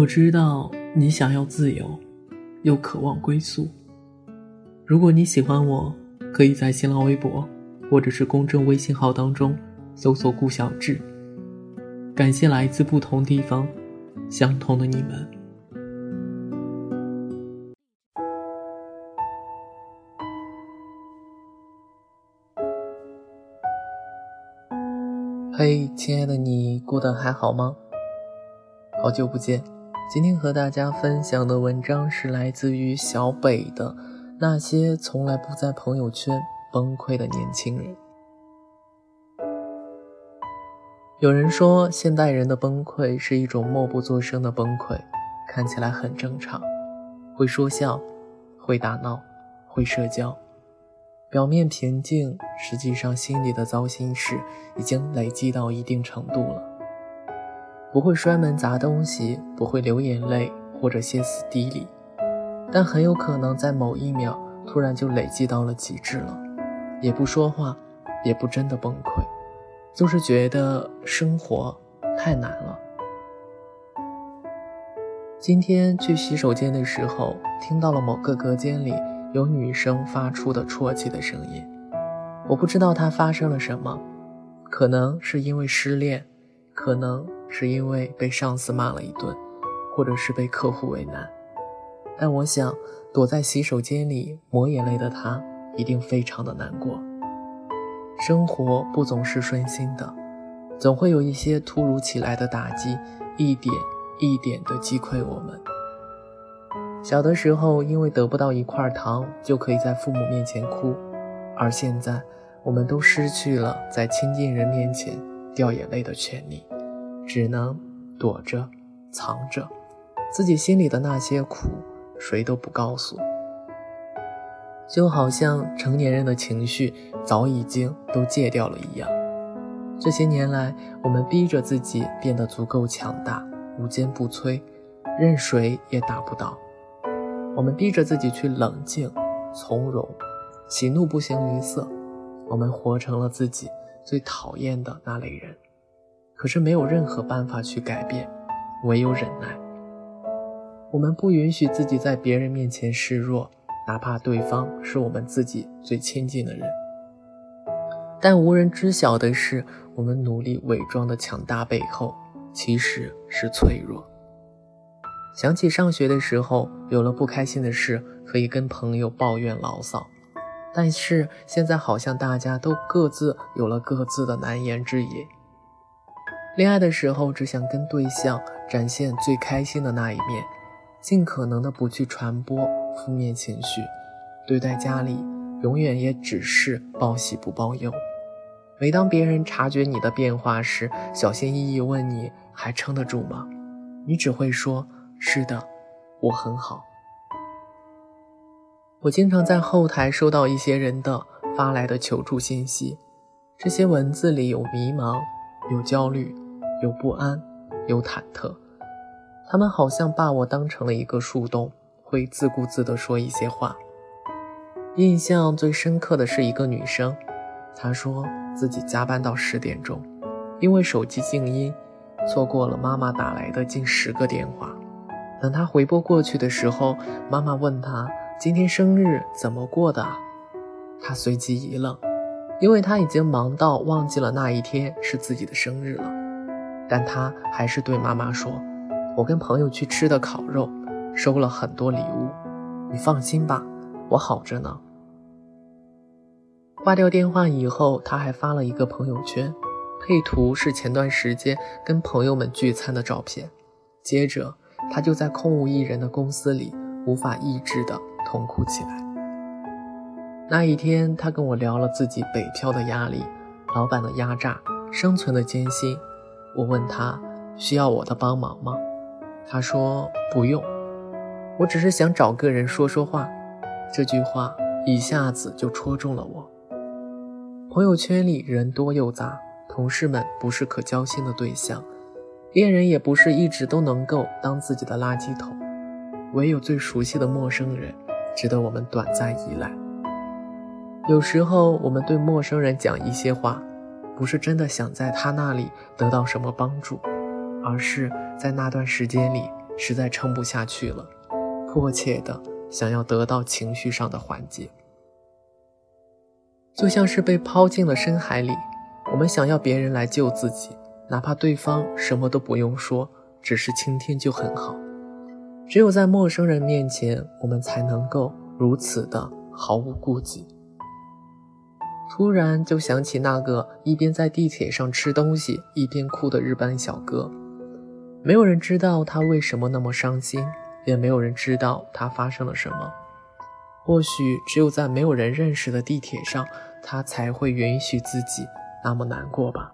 我知道你想要自由，又渴望归宿。如果你喜欢我，可以在新浪微博或者是公众微信号当中搜索“顾小志”。感谢来自不同地方、相同的你们。嘿，亲爱的你，过得还好吗？好久不见。今天和大家分享的文章是来自于小北的《那些从来不在朋友圈崩溃的年轻人》。有人说，现代人的崩溃是一种默不作声的崩溃，看起来很正常，会说笑，会打闹，会社交，表面平静，实际上心里的糟心事已经累积到一定程度了。不会摔门砸东西，不会流眼泪或者歇斯底里，但很有可能在某一秒突然就累积到了极致了，也不说话，也不真的崩溃，就是觉得生活太难了。今天去洗手间的时候，听到了某个隔间里有女生发出的啜泣的声音，我不知道她发生了什么，可能是因为失恋，可能。是因为被上司骂了一顿，或者是被客户为难，但我想躲在洗手间里抹眼泪的他一定非常的难过。生活不总是顺心的，总会有一些突如其来的打击，一点一点的击溃我们。小的时候因为得不到一块糖就可以在父母面前哭，而现在我们都失去了在亲近人面前掉眼泪的权利。只能躲着、藏着，自己心里的那些苦，谁都不告诉。就好像成年人的情绪早已经都戒掉了一样。这些年来，我们逼着自己变得足够强大，无坚不摧，任谁也打不倒。我们逼着自己去冷静、从容，喜怒不形于色。我们活成了自己最讨厌的那类人。可是没有任何办法去改变，唯有忍耐。我们不允许自己在别人面前示弱，哪怕对方是我们自己最亲近的人。但无人知晓的是，我们努力伪装的强大背后，其实是脆弱。想起上学的时候，有了不开心的事可以跟朋友抱怨牢骚，但是现在好像大家都各自有了各自的难言之隐。恋爱的时候，只想跟对象展现最开心的那一面，尽可能的不去传播负面情绪。对待家里，永远也只是报喜不报忧。每当别人察觉你的变化时，小心翼翼问你还撑得住吗？你只会说：“是的，我很好。”我经常在后台收到一些人的发来的求助信息，这些文字里有迷茫。有焦虑，有不安，有忐忑，他们好像把我当成了一个树洞，会自顾自地说一些话。印象最深刻的是一个女生，她说自己加班到十点钟，因为手机静音，错过了妈妈打来的近十个电话。等她回拨过去的时候，妈妈问她今天生日怎么过的，他随即一愣。因为他已经忙到忘记了那一天是自己的生日了，但他还是对妈妈说：“我跟朋友去吃的烤肉，收了很多礼物，你放心吧，我好着呢。”挂掉电话以后，他还发了一个朋友圈，配图是前段时间跟朋友们聚餐的照片。接着，他就在空无一人的公司里无法抑制的痛哭起来。那一天，他跟我聊了自己北漂的压力、老板的压榨、生存的艰辛。我问他需要我的帮忙吗？他说不用，我只是想找个人说说话。这句话一下子就戳中了我。朋友圈里人多又杂，同事们不是可交心的对象，恋人也不是一直都能够当自己的垃圾桶，唯有最熟悉的陌生人，值得我们短暂依赖。有时候，我们对陌生人讲一些话，不是真的想在他那里得到什么帮助，而是在那段时间里实在撑不下去了，迫切的想要得到情绪上的缓解。就像是被抛进了深海里，我们想要别人来救自己，哪怕对方什么都不用说，只是倾听就很好。只有在陌生人面前，我们才能够如此的毫无顾忌。突然就想起那个一边在地铁上吃东西一边哭的日本小哥，没有人知道他为什么那么伤心，也没有人知道他发生了什么。或许只有在没有人认识的地铁上，他才会允许自己那么难过吧。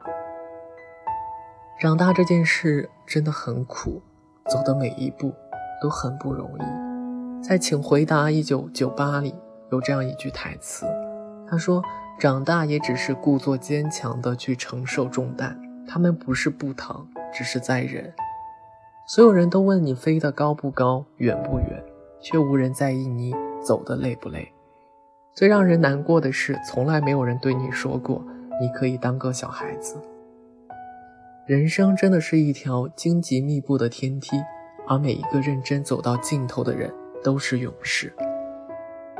长大这件事真的很苦，走的每一步都很不容易。在《请回答一九九八》里有这样一句台词，他说：“长大也只是故作坚强的去承受重担，他们不是不疼，只是在忍。所有人都问你飞得高不高，远不远，却无人在意你。”走的累不累？最让人难过的是，从来没有人对你说过你可以当个小孩子。人生真的是一条荆棘密布的天梯，而每一个认真走到尽头的人都是勇士。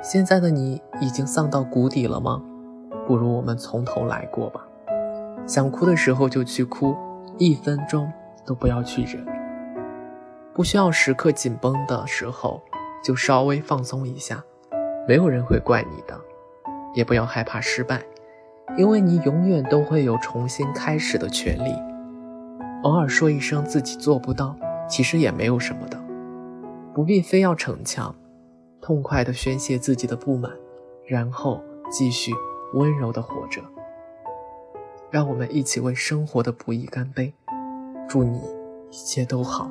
现在的你已经丧到谷底了吗？不如我们从头来过吧。想哭的时候就去哭，一分钟都不要去忍。不需要时刻紧绷的时候。就稍微放松一下，没有人会怪你的，也不要害怕失败，因为你永远都会有重新开始的权利。偶尔说一声自己做不到，其实也没有什么的，不必非要逞强，痛快地宣泄自己的不满，然后继续温柔地活着。让我们一起为生活的不易干杯，祝你一切都好。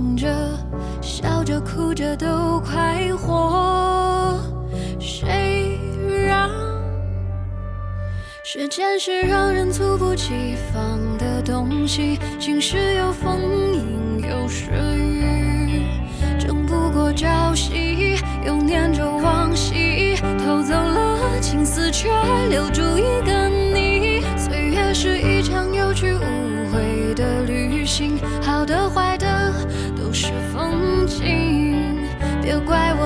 着，哭着都快活。谁让时间是让人猝不及防的东西，晴时有风，阴有时雨，争不过朝夕，又念着往昔，偷走了青丝，却留住一个